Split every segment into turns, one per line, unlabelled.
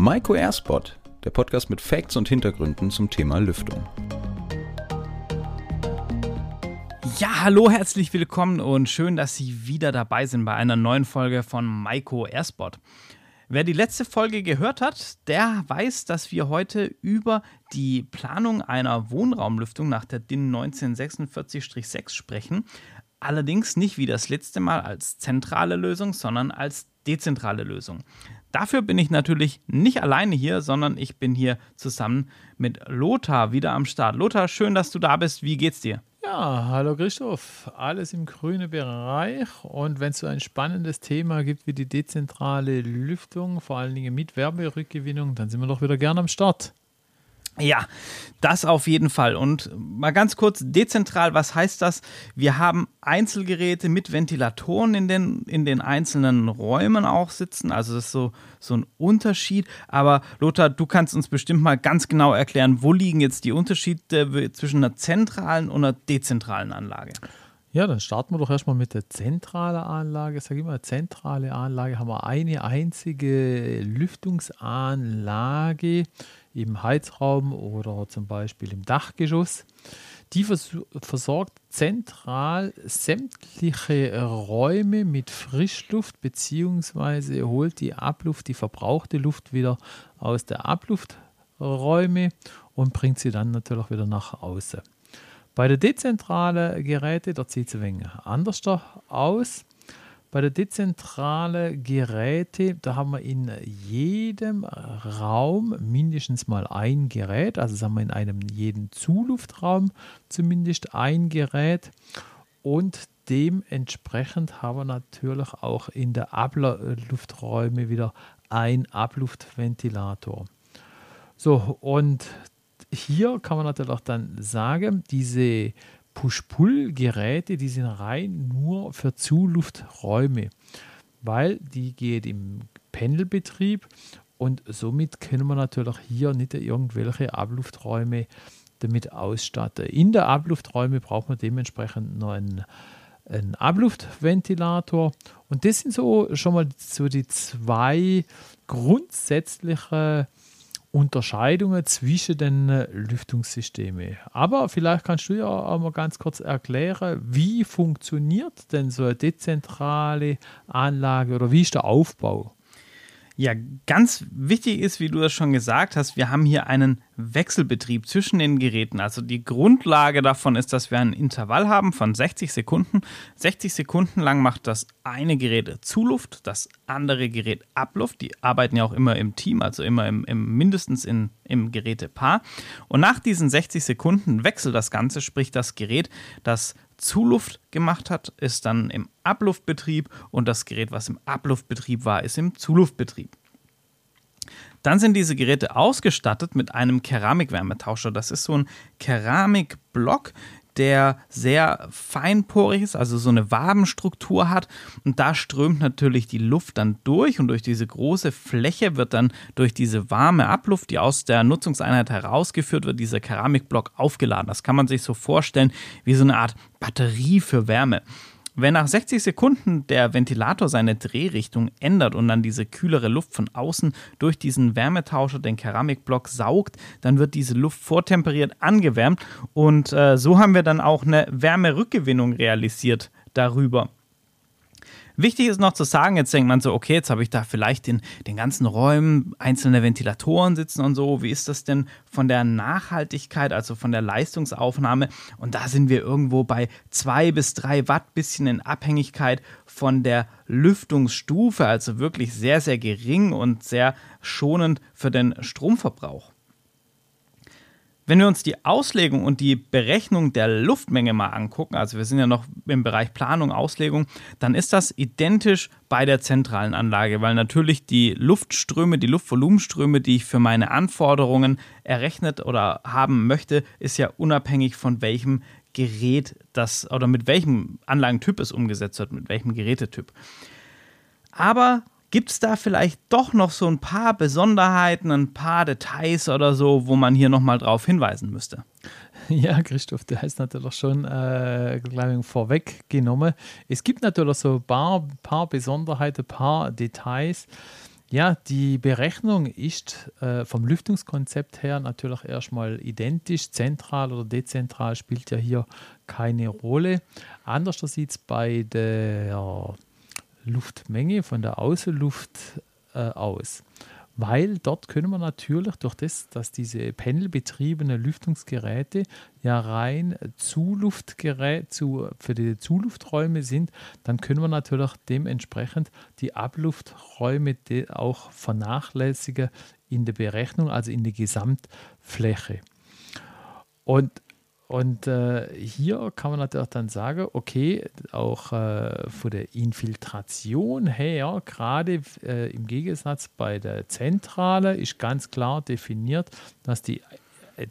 Maiko Airspot, der Podcast mit Facts und Hintergründen zum Thema Lüftung.
Ja, hallo, herzlich willkommen und schön, dass Sie wieder dabei sind bei einer neuen Folge von Maiko Airspot. Wer die letzte Folge gehört hat, der weiß, dass wir heute über die Planung einer Wohnraumlüftung nach der DIN 1946-6 sprechen. Allerdings nicht wie das letzte Mal als zentrale Lösung, sondern als dezentrale Lösung. Dafür bin ich natürlich nicht alleine hier, sondern ich bin hier zusammen mit Lothar wieder am Start. Lothar, schön, dass du da bist. Wie geht's dir?
Ja, hallo Christoph. Alles im grünen Bereich. Und wenn es so ein spannendes Thema gibt wie die dezentrale Lüftung, vor allen Dingen mit Wärmerückgewinnung, dann sind wir doch wieder gern am Start.
Ja, das auf jeden Fall. Und mal ganz kurz dezentral, was heißt das? Wir haben Einzelgeräte mit Ventilatoren in den, in den einzelnen Räumen auch sitzen. Also das ist so, so ein Unterschied. Aber Lothar, du kannst uns bestimmt mal ganz genau erklären, wo liegen jetzt die Unterschiede zwischen einer zentralen und einer dezentralen Anlage?
Ja, dann starten wir doch erstmal mit der zentralen Anlage. Sag ich mal, zentrale Anlage haben wir eine einzige Lüftungsanlage im Heizraum oder zum Beispiel im Dachgeschoss. Die vers versorgt zentral sämtliche Räume mit Frischluft bzw. holt die Abluft, die verbrauchte Luft wieder aus der Ablufträume und bringt sie dann natürlich wieder nach außen. Bei der dezentralen Geräte, da sieht es ein wenig anders aus. Bei der dezentralen Geräte, da haben wir in jedem Raum mindestens mal ein Gerät. Also haben wir in einem jeden Zuluftraum zumindest ein Gerät. Und dementsprechend haben wir natürlich auch in der Ablufträume wieder ein Abluftventilator. So, und hier kann man natürlich auch dann sagen, diese Push-Pull-Geräte, die sind rein nur für Zulufträume, weil die geht im Pendelbetrieb und somit können wir natürlich hier nicht irgendwelche Ablufträume damit ausstatten. In der Ablufträume braucht man dementsprechend noch einen, einen Abluftventilator und das sind so schon mal so die zwei grundsätzlichen Unterscheidungen zwischen den äh, Lüftungssystemen. Aber vielleicht kannst du ja auch mal ganz kurz erklären, wie funktioniert denn so eine dezentrale Anlage oder wie ist der Aufbau?
Ja, ganz wichtig ist, wie du das schon gesagt hast, wir haben hier einen Wechselbetrieb zwischen den Geräten. Also die Grundlage davon ist, dass wir ein Intervall haben von 60 Sekunden. 60 Sekunden lang macht das eine Gerät Zuluft, das andere Gerät Abluft. Die arbeiten ja auch immer im Team, also immer im, im mindestens in, im Gerätepaar. Und nach diesen 60 Sekunden wechselt das Ganze, sprich das Gerät, das Zuluft gemacht hat, ist dann im Abluftbetrieb und das Gerät, was im Abluftbetrieb war, ist im Zuluftbetrieb. Dann sind diese Geräte ausgestattet mit einem Keramikwärmetauscher. Das ist so ein Keramikblock, der sehr feinporig ist, also so eine Wabenstruktur hat. Und da strömt natürlich die Luft dann durch und durch diese große Fläche wird dann durch diese warme Abluft, die aus der Nutzungseinheit herausgeführt wird, dieser Keramikblock aufgeladen. Das kann man sich so vorstellen wie so eine Art Batterie für Wärme. Wenn nach 60 Sekunden der Ventilator seine Drehrichtung ändert und dann diese kühlere Luft von außen durch diesen Wärmetauscher, den Keramikblock, saugt, dann wird diese Luft vortemperiert angewärmt und äh, so haben wir dann auch eine Wärmerückgewinnung realisiert darüber. Wichtig ist noch zu sagen, jetzt denkt man so, okay, jetzt habe ich da vielleicht in den ganzen Räumen einzelne Ventilatoren sitzen und so. Wie ist das denn von der Nachhaltigkeit, also von der Leistungsaufnahme? Und da sind wir irgendwo bei zwei bis drei Watt, bisschen in Abhängigkeit von der Lüftungsstufe, also wirklich sehr, sehr gering und sehr schonend für den Stromverbrauch. Wenn wir uns die Auslegung und die Berechnung der Luftmenge mal angucken, also wir sind ja noch im Bereich Planung, Auslegung, dann ist das identisch bei der zentralen Anlage, weil natürlich die Luftströme, die Luftvolumenströme, die ich für meine Anforderungen errechnet oder haben möchte, ist ja unabhängig von welchem Gerät das oder mit welchem Anlagentyp es umgesetzt wird, mit welchem Gerätetyp. Aber Gibt es da vielleicht doch noch so ein paar Besonderheiten, ein paar Details oder so, wo man hier nochmal drauf hinweisen müsste?
Ja, Christoph, du hast natürlich schon äh, vorweggenommen. Es gibt natürlich so ein paar, paar Besonderheiten, ein paar Details. Ja, die Berechnung ist äh, vom Lüftungskonzept her natürlich erstmal identisch. Zentral oder dezentral spielt ja hier keine Rolle. Anders sieht es bei der Luftmenge von der Außenluft äh, aus weil dort können wir natürlich durch das, dass diese pendelbetriebenen Lüftungsgeräte ja rein Zuluftgerät zu, für die Zulufträume sind, dann können wir natürlich dementsprechend die Ablufträume auch vernachlässigen in der Berechnung, also in der Gesamtfläche. Und und äh, hier kann man natürlich dann sagen, okay, auch äh, von der Infiltration her, gerade äh, im Gegensatz bei der Zentrale, ist ganz klar definiert, dass die,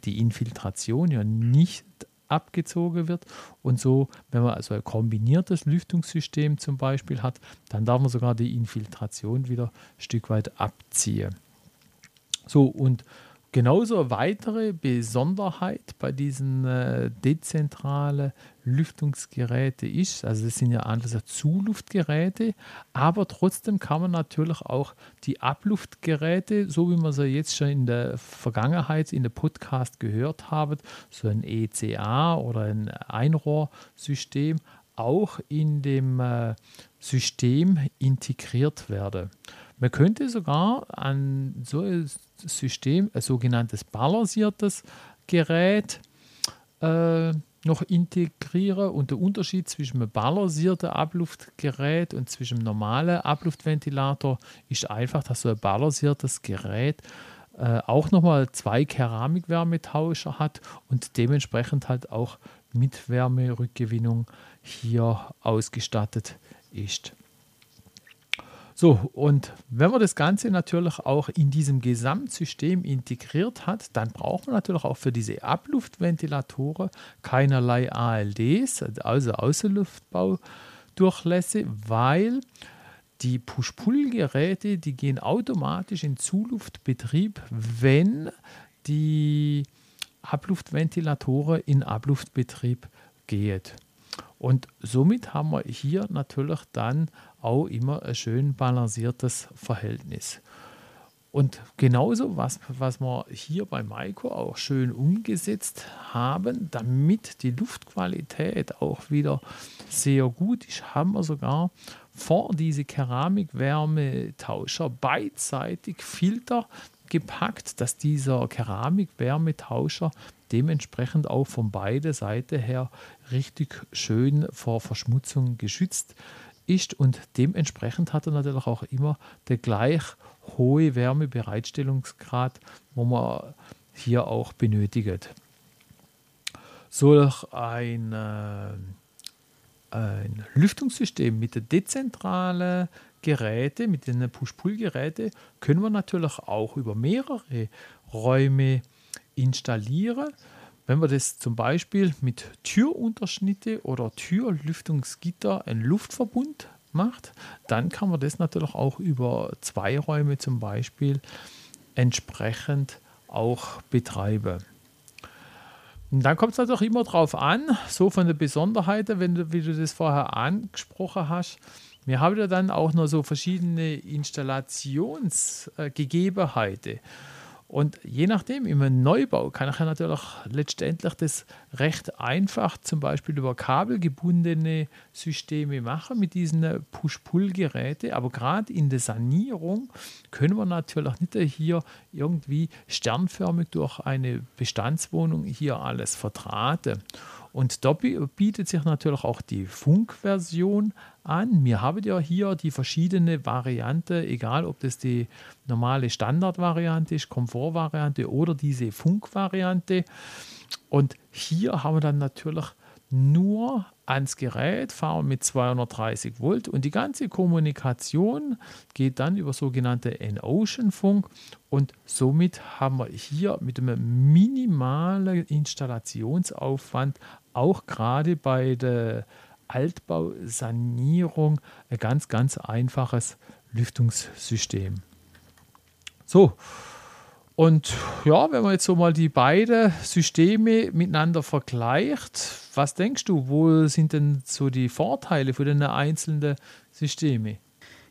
die Infiltration ja nicht abgezogen wird. Und so, wenn man also ein kombiniertes Lüftungssystem zum Beispiel hat, dann darf man sogar die Infiltration wieder ein Stück weit abziehen. So, und Genauso eine weitere Besonderheit bei diesen äh, dezentralen Lüftungsgeräten ist, also das sind ja alles Zuluftgeräte, aber trotzdem kann man natürlich auch die Abluftgeräte, so wie wir sie jetzt schon in der Vergangenheit in der Podcast gehört haben, so ein ECA oder ein Einrohrsystem, auch in dem äh, System integriert werden. Man könnte sogar an so ein System, ein sogenanntes balanciertes Gerät, äh, noch integrieren. Und der Unterschied zwischen einem balancierten Abluftgerät und zwischen einem normalen Abluftventilator ist einfach, dass so ein balanciertes Gerät äh, auch nochmal zwei Keramikwärmetauscher hat und dementsprechend halt auch mit Wärmerückgewinnung hier ausgestattet ist. So, und wenn man das Ganze natürlich auch in diesem Gesamtsystem integriert hat, dann braucht man natürlich auch für diese Abluftventilatoren keinerlei ALDs, also Außenluftbaudurchlässe, weil die Push-Pull-Geräte, die gehen automatisch in Zuluftbetrieb, wenn die Abluftventilatoren in Abluftbetrieb gehen. Und somit haben wir hier natürlich dann auch immer ein schön balanciertes Verhältnis. Und genauso, was, was wir hier bei Maiko auch schön umgesetzt haben, damit die Luftqualität auch wieder sehr gut ist, haben wir sogar vor diese Keramik-Wärmetauscher beidseitig Filter gepackt, dass dieser Keramik-Wärmetauscher dementsprechend auch von beiden Seiten her richtig schön vor Verschmutzung geschützt ist und dementsprechend hat er natürlich auch immer der gleich hohe Wärmebereitstellungsgrad, wo man hier auch benötigt. Solch ein, äh, ein Lüftungssystem mit der dezentralen Geräte, mit den Push-Pull-Geräten, können wir natürlich auch über mehrere Räume installieren. Wenn man das zum Beispiel mit Türunterschnitte oder Türlüftungsgitter einen Luftverbund macht, dann kann man das natürlich auch über zwei Räume zum Beispiel entsprechend auch betreiben. Und dann kommt es natürlich immer darauf an, so von der Besonderheit, wenn du, wie du das vorher angesprochen hast, wir haben ja dann auch noch so verschiedene Installationsgegebenheiten. Äh, und je nachdem, im Neubau kann ich ja natürlich letztendlich das recht einfach zum Beispiel über kabelgebundene Systeme machen mit diesen Push-Pull-Geräten. Aber gerade in der Sanierung können wir natürlich nicht hier irgendwie sternförmig durch eine Bestandswohnung hier alles vertraten. Und da bietet sich natürlich auch die Funkversion an. Wir haben ja hier die verschiedene Variante, egal ob das die normale Standardvariante ist, Komfortvariante oder diese Funkvariante. Und hier haben wir dann natürlich nur ans Gerät, fahren mit 230 Volt und die ganze Kommunikation geht dann über sogenannte N-Ocean-Funk und somit haben wir hier mit einem minimalen Installationsaufwand auch gerade bei der Altbausanierung ein ganz, ganz einfaches Lüftungssystem. So, und ja, wenn man jetzt so mal die beiden Systeme miteinander vergleicht, was denkst du, wo sind denn so die Vorteile für den einzelnen Systeme?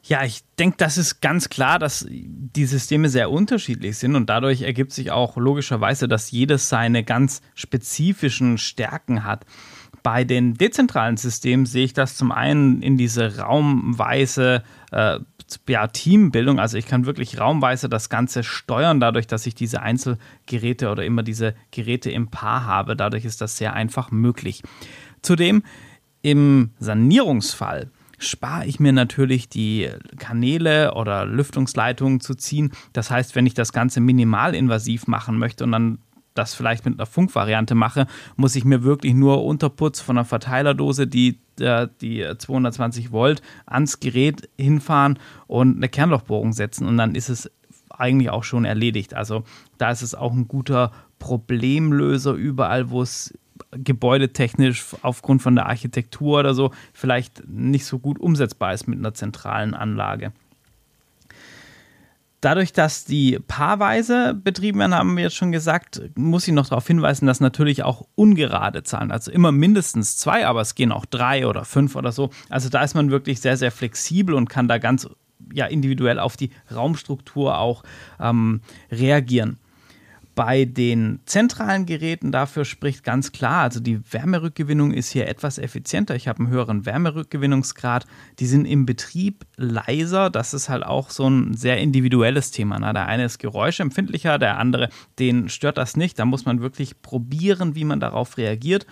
Ja, ich denke, das ist ganz klar, dass die Systeme sehr unterschiedlich sind und dadurch ergibt sich auch logischerweise, dass jedes seine ganz spezifischen Stärken hat. Bei den dezentralen Systemen sehe ich das zum einen in diese raumweise äh, ja, Teambildung. Also ich kann wirklich raumweise das Ganze steuern, dadurch, dass ich diese Einzelgeräte oder immer diese Geräte im Paar habe. Dadurch ist das sehr einfach möglich. Zudem im Sanierungsfall spare ich mir natürlich die Kanäle oder Lüftungsleitungen zu ziehen. Das heißt, wenn ich das Ganze minimalinvasiv machen möchte und dann das vielleicht mit einer Funkvariante mache, muss ich mir wirklich nur Unterputz von einer Verteilerdose, die äh, die 220 Volt ans Gerät hinfahren und eine Kernlochbohrung setzen und dann ist es eigentlich auch schon erledigt. Also da ist es auch ein guter Problemlöser überall, wo es gebäudetechnisch aufgrund von der Architektur oder so vielleicht nicht so gut umsetzbar ist mit einer zentralen Anlage. Dadurch, dass die paarweise betrieben werden, haben wir jetzt schon gesagt, muss ich noch darauf hinweisen, dass natürlich auch ungerade Zahlen, also immer mindestens zwei, aber es gehen auch drei oder fünf oder so. Also da ist man wirklich sehr, sehr flexibel und kann da ganz ja, individuell auf die Raumstruktur auch ähm, reagieren. Bei den zentralen Geräten dafür spricht ganz klar, also die Wärmerückgewinnung ist hier etwas effizienter. Ich habe einen höheren Wärmerückgewinnungsgrad. Die sind im Betrieb leiser. Das ist halt auch so ein sehr individuelles Thema. Na, der eine ist geräuschempfindlicher, der andere, den stört das nicht. Da muss man wirklich probieren, wie man darauf reagiert.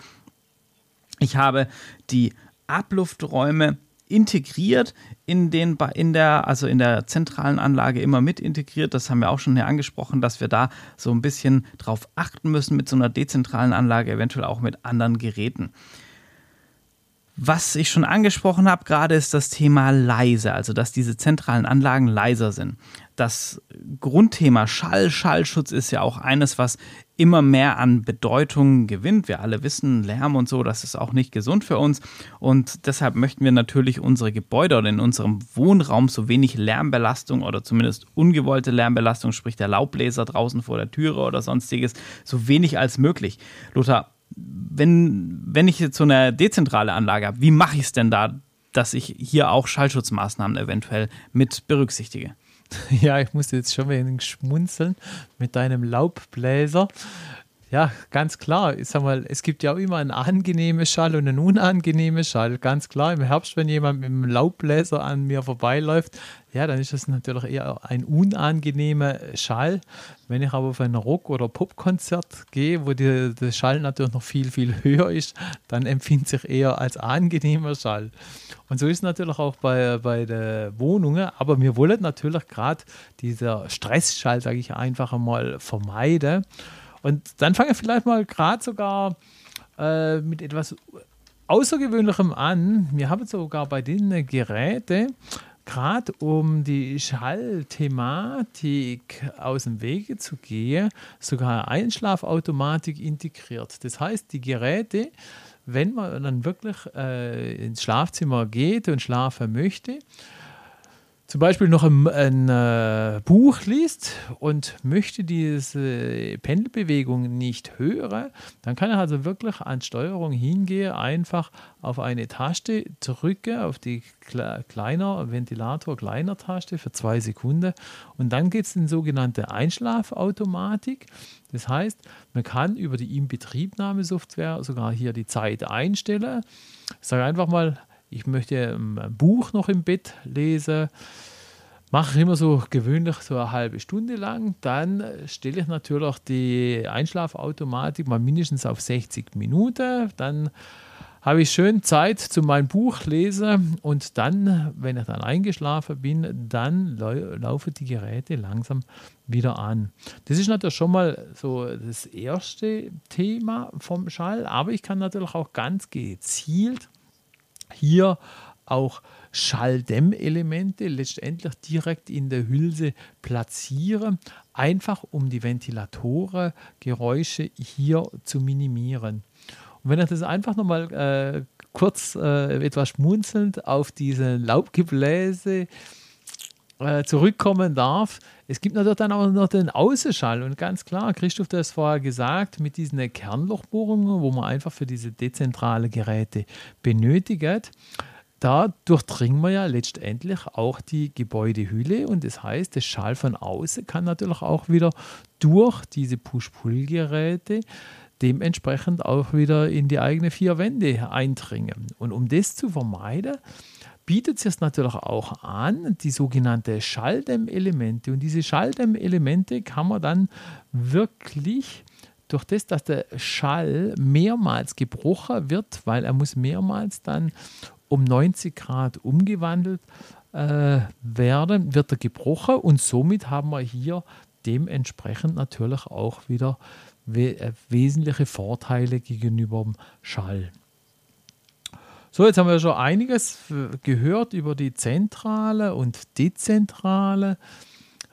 Ich habe die Ablufträume integriert in den in der also in der zentralen Anlage immer mit integriert. Das haben wir auch schon hier angesprochen, dass wir da so ein bisschen drauf achten müssen mit so einer dezentralen Anlage, eventuell auch mit anderen Geräten. Was ich schon angesprochen habe gerade ist das Thema leise, also dass diese zentralen Anlagen leiser sind. Das Grundthema Schall, Schallschutz ist ja auch eines, was immer mehr an Bedeutung gewinnt. Wir alle wissen, Lärm und so, das ist auch nicht gesund für uns. Und deshalb möchten wir natürlich unsere Gebäude oder in unserem Wohnraum so wenig Lärmbelastung oder zumindest ungewollte Lärmbelastung, sprich der Laubbläser draußen vor der Türe oder sonstiges, so wenig als möglich. Lothar, wenn, wenn ich jetzt so eine dezentrale Anlage habe, wie mache ich es denn da, dass ich hier auch Schallschutzmaßnahmen eventuell mit berücksichtige?
Ja, ich musste jetzt schon wenig schmunzeln mit deinem Laubbläser. Ja, ganz klar. Ich sag mal, es gibt ja auch immer einen angenehmen Schall und einen unangenehmen Schall. Ganz klar, im Herbst, wenn jemand mit einem Laubbläser an mir vorbeiläuft, ja, dann ist das natürlich eher ein unangenehmer Schall. Wenn ich aber auf ein Rock- oder Popkonzert gehe, wo der Schall natürlich noch viel, viel höher ist, dann empfindet sich eher als angenehmer Schall. Und so ist es natürlich auch bei, bei den Wohnungen. Aber wir wollen natürlich gerade dieser Stressschall, sage ich einfach einmal, vermeiden. Und dann fange ich vielleicht mal gerade sogar äh, mit etwas Außergewöhnlichem an. Wir haben sogar bei den Geräten gerade um die Schallthematik aus dem Wege zu gehen, sogar Einschlafautomatik integriert. Das heißt, die Geräte, wenn man dann wirklich äh, ins Schlafzimmer geht und schlafen möchte, zum Beispiel noch ein, ein äh, Buch liest und möchte diese Pendelbewegung nicht hören, dann kann er also wirklich an Steuerung hingehen, einfach auf eine Taste drücke, auf die kle kleiner Ventilator kleiner Taste für zwei Sekunden und dann geht es in sogenannte Einschlafautomatik. Das heißt, man kann über die Inbetriebnahmesoftware sogar hier die Zeit einstellen. Ich sage einfach mal ich möchte ein Buch noch im Bett lesen, mache ich immer so gewöhnlich so eine halbe Stunde lang. Dann stelle ich natürlich die Einschlafautomatik mal mindestens auf 60 Minuten. Dann habe ich schön Zeit zu meinem Buch lesen und dann, wenn ich dann eingeschlafen bin, dann laufen die Geräte langsam wieder an. Das ist natürlich schon mal so das erste Thema vom Schall, aber ich kann natürlich auch ganz gezielt hier auch Schalldämmelemente letztendlich direkt in der Hülse platzieren, einfach um die Ventilatorengeräusche hier zu minimieren. Und wenn ich das einfach nochmal äh, kurz äh, etwas schmunzelnd auf diese Laubgebläse äh, zurückkommen darf. Es gibt natürlich dann auch noch den Außenschall und ganz klar, Christoph hat es vorher gesagt, mit diesen Kernlochbohrungen, wo man einfach für diese dezentrale Geräte benötigt, da durchdringen wir ja letztendlich auch die Gebäudehülle und das heißt, der Schall von außen kann natürlich auch wieder durch diese Push-Pull-Geräte dementsprechend auch wieder in die eigenen vier Wände eindringen. Und um das zu vermeiden, bietet es natürlich auch an, die sogenannte Schalldämmelemente. Und diese Schalldämmelemente kann man dann wirklich durch das, dass der Schall mehrmals gebrochen wird, weil er muss mehrmals dann um 90 Grad umgewandelt äh, werden, wird er gebrochen und somit haben wir hier dementsprechend natürlich auch wieder we äh, wesentliche Vorteile gegenüber dem Schall. So, jetzt haben wir schon einiges gehört über die zentrale und dezentrale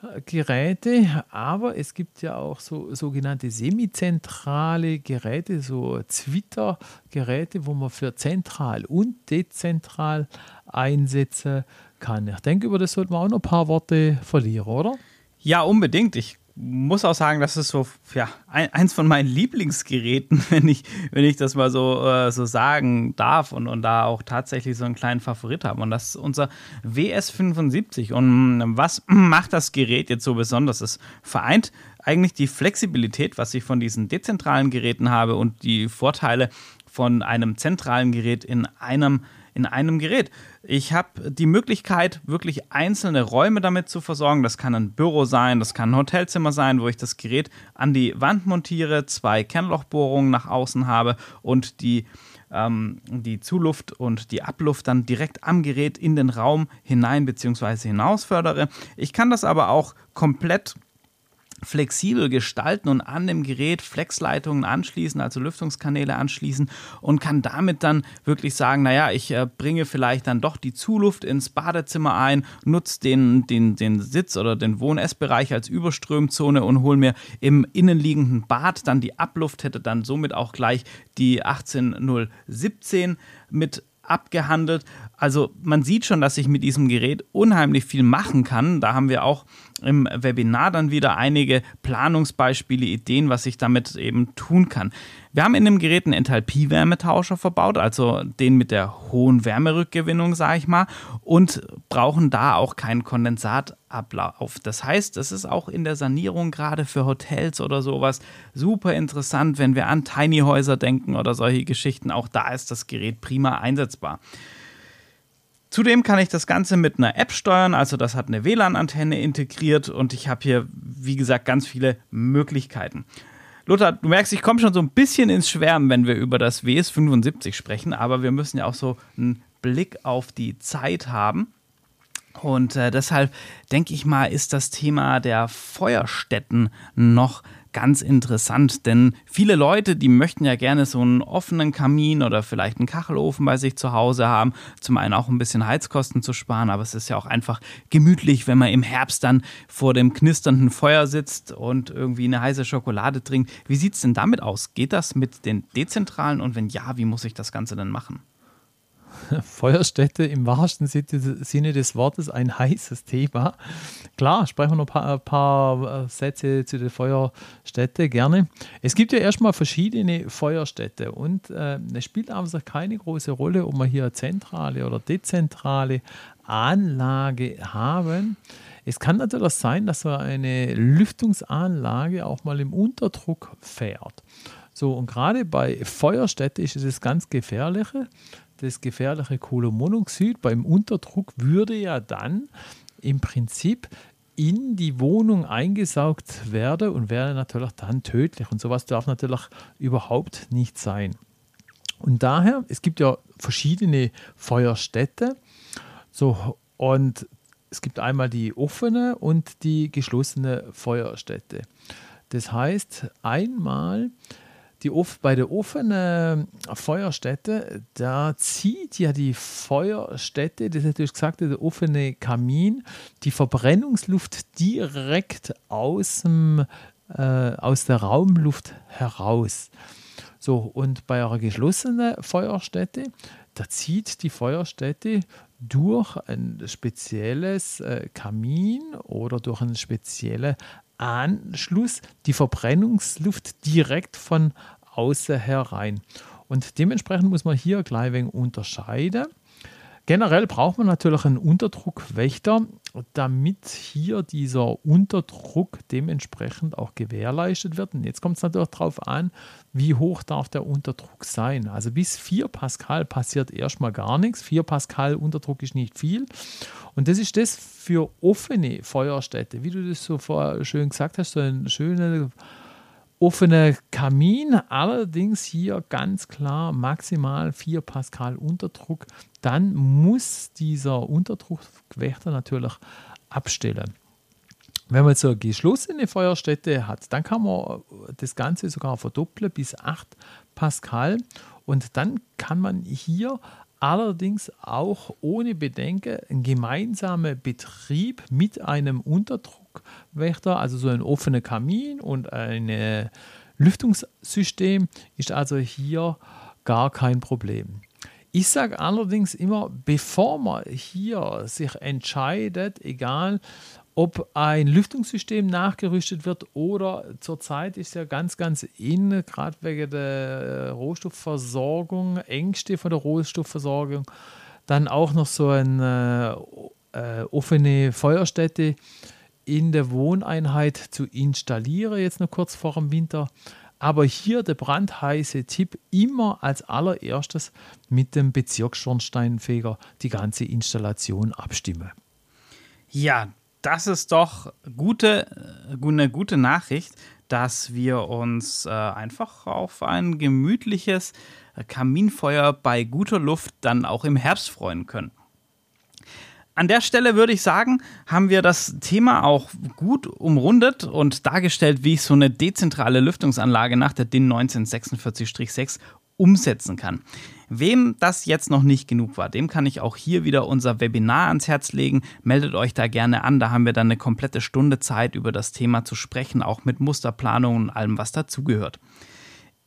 äh, Geräte, aber es gibt ja auch so sogenannte semizentrale Geräte, so Twitter-Geräte, wo man für zentral und dezentral einsetzen kann. Ich denke, über das sollten wir auch noch ein paar Worte verlieren, oder?
Ja, unbedingt. Ich muss auch sagen, das ist so ja ein, eins von meinen Lieblingsgeräten, wenn ich wenn ich das mal so äh, so sagen darf und, und da auch tatsächlich so einen kleinen Favorit haben und das ist unser WS75 und was macht das Gerät jetzt so besonders? Es vereint eigentlich die Flexibilität, was ich von diesen dezentralen Geräten habe und die Vorteile von einem zentralen Gerät in einem in einem Gerät. Ich habe die Möglichkeit, wirklich einzelne Räume damit zu versorgen. Das kann ein Büro sein, das kann ein Hotelzimmer sein, wo ich das Gerät an die Wand montiere, zwei Kernlochbohrungen nach außen habe und die ähm, die Zuluft und die Abluft dann direkt am Gerät in den Raum hinein bzw. hinaus fördere. Ich kann das aber auch komplett flexibel gestalten und an dem Gerät Flexleitungen anschließen, also Lüftungskanäle anschließen und kann damit dann wirklich sagen, naja, ich äh, bringe vielleicht dann doch die Zuluft ins Badezimmer ein, nutze den, den, den Sitz oder den Wohn-Essbereich als Überströmzone und hole mir im innenliegenden Bad dann die Abluft, hätte dann somit auch gleich die 18017 mit abgehandelt. Also man sieht schon, dass ich mit diesem Gerät unheimlich viel machen kann. Da haben wir auch im Webinar dann wieder einige Planungsbeispiele, Ideen, was ich damit eben tun kann. Wir haben in dem Gerät einen Enthalpie-Wärmetauscher verbaut, also den mit der hohen Wärmerückgewinnung, sage ich mal, und brauchen da auch keinen Kondensatablauf. Das heißt, es ist auch in der Sanierung gerade für Hotels oder sowas super interessant, wenn wir an Tiny Häuser denken oder solche Geschichten. Auch da ist das Gerät prima einsetzbar. Zudem kann ich das Ganze mit einer App steuern, also das hat eine WLAN-Antenne integriert und ich habe hier, wie gesagt, ganz viele Möglichkeiten. Lothar, du merkst, ich komme schon so ein bisschen ins Schwärmen, wenn wir über das WS75 sprechen, aber wir müssen ja auch so einen Blick auf die Zeit haben. Und äh, deshalb denke ich mal, ist das Thema der Feuerstätten noch ganz interessant, denn viele Leute, die möchten ja gerne so einen offenen Kamin oder vielleicht einen Kachelofen bei sich zu Hause haben, zum einen auch ein bisschen Heizkosten zu sparen, aber es ist ja auch einfach gemütlich, wenn man im Herbst dann vor dem knisternden Feuer sitzt und irgendwie eine heiße Schokolade trinkt. Wie sieht es denn damit aus? Geht das mit den dezentralen und wenn ja, wie muss ich das Ganze denn machen?
Feuerstätte im wahrsten Sinne des Wortes ein heißes Thema. Klar, sprechen wir noch ein paar, paar, äh, Sätze zu der Feuerstätte gerne. Es gibt ja erstmal verschiedene Feuerstätte und äh, es spielt einfach keine große Rolle, ob wir hier zentrale oder dezentrale Anlage haben. Es kann natürlich sein, dass so eine Lüftungsanlage auch mal im Unterdruck fährt. So, und gerade bei Feuerstätte ist es ganz Gefährliche das gefährliche Kohlenmonoxid beim Unterdruck würde ja dann im Prinzip in die Wohnung eingesaugt werden und wäre natürlich dann tödlich. Und sowas darf natürlich überhaupt nicht sein. Und daher, es gibt ja verschiedene Feuerstätte. So, und es gibt einmal die offene und die geschlossene Feuerstätte. Das heißt, einmal die oft bei der offenen Feuerstätte, da zieht ja die Feuerstätte, das hätte ich gesagt, der offene Kamin, die Verbrennungsluft direkt aus, dem, äh, aus der Raumluft heraus. So, und bei einer geschlossenen Feuerstätte, da zieht die Feuerstätte durch ein spezielles äh, Kamin oder durch einen speziellen Anschluss die Verbrennungsluft direkt von außen herein. Und dementsprechend muss man hier gleich wenig unterscheiden. Generell braucht man natürlich einen Unterdruckwächter, damit hier dieser Unterdruck dementsprechend auch gewährleistet wird. Und jetzt kommt es natürlich darauf an, wie hoch darf der Unterdruck sein. Also bis 4 Pascal passiert erstmal gar nichts. 4 Pascal Unterdruck ist nicht viel. Und das ist das für offene Feuerstätte, wie du das so vorher schön gesagt hast, so ein schöner offener Kamin, allerdings hier ganz klar maximal 4 Pascal Unterdruck. Dann muss dieser Unterdruckwächter natürlich abstellen. Wenn man so eine geschlossene Feuerstätte hat, dann kann man das Ganze sogar verdoppeln bis 8 Pascal und dann kann man hier allerdings auch ohne Bedenken einen gemeinsamen Betrieb mit einem Unterdruckwächter, also so ein offener Kamin und ein Lüftungssystem, ist also hier gar kein Problem. Ich sage allerdings immer, bevor man hier sich entscheidet, egal ob ein Lüftungssystem nachgerüstet wird oder zurzeit ist ja ganz, ganz in, gerade wegen der Rohstoffversorgung, Ängste von der Rohstoffversorgung, dann auch noch so eine äh, offene Feuerstätte in der Wohneinheit zu installieren, jetzt noch kurz vor dem Winter. Aber hier der brandheiße Tipp, immer als allererstes mit dem Bezirksschornsteinfeger die ganze Installation abstimmen.
Ja, das ist doch gute, äh, eine gute Nachricht, dass wir uns äh, einfach auf ein gemütliches äh, Kaminfeuer bei guter Luft dann auch im Herbst freuen können. An der Stelle würde ich sagen, haben wir das Thema auch gut umrundet und dargestellt, wie ich so eine dezentrale Lüftungsanlage nach der DIN 1946-6 umsetzen kann. Wem das jetzt noch nicht genug war, dem kann ich auch hier wieder unser Webinar ans Herz legen. Meldet euch da gerne an. Da haben wir dann eine komplette Stunde Zeit, über das Thema zu sprechen, auch mit Musterplanung und allem, was dazugehört.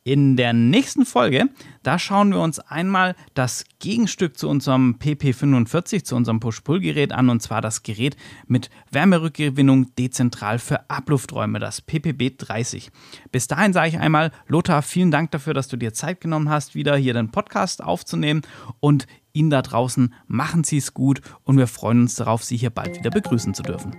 In der nächsten Folge, da schauen wir uns einmal das Gegenstück zu unserem PP45, zu unserem Push-Pull-Gerät an, und zwar das Gerät mit Wärmerückgewinnung dezentral für Ablufträume, das PPB30. Bis dahin sage ich einmal, Lothar, vielen Dank dafür, dass du dir Zeit genommen hast, wieder hier den Podcast aufzunehmen und Ihnen da draußen machen Sie es gut und wir freuen uns darauf, Sie hier bald wieder begrüßen zu dürfen.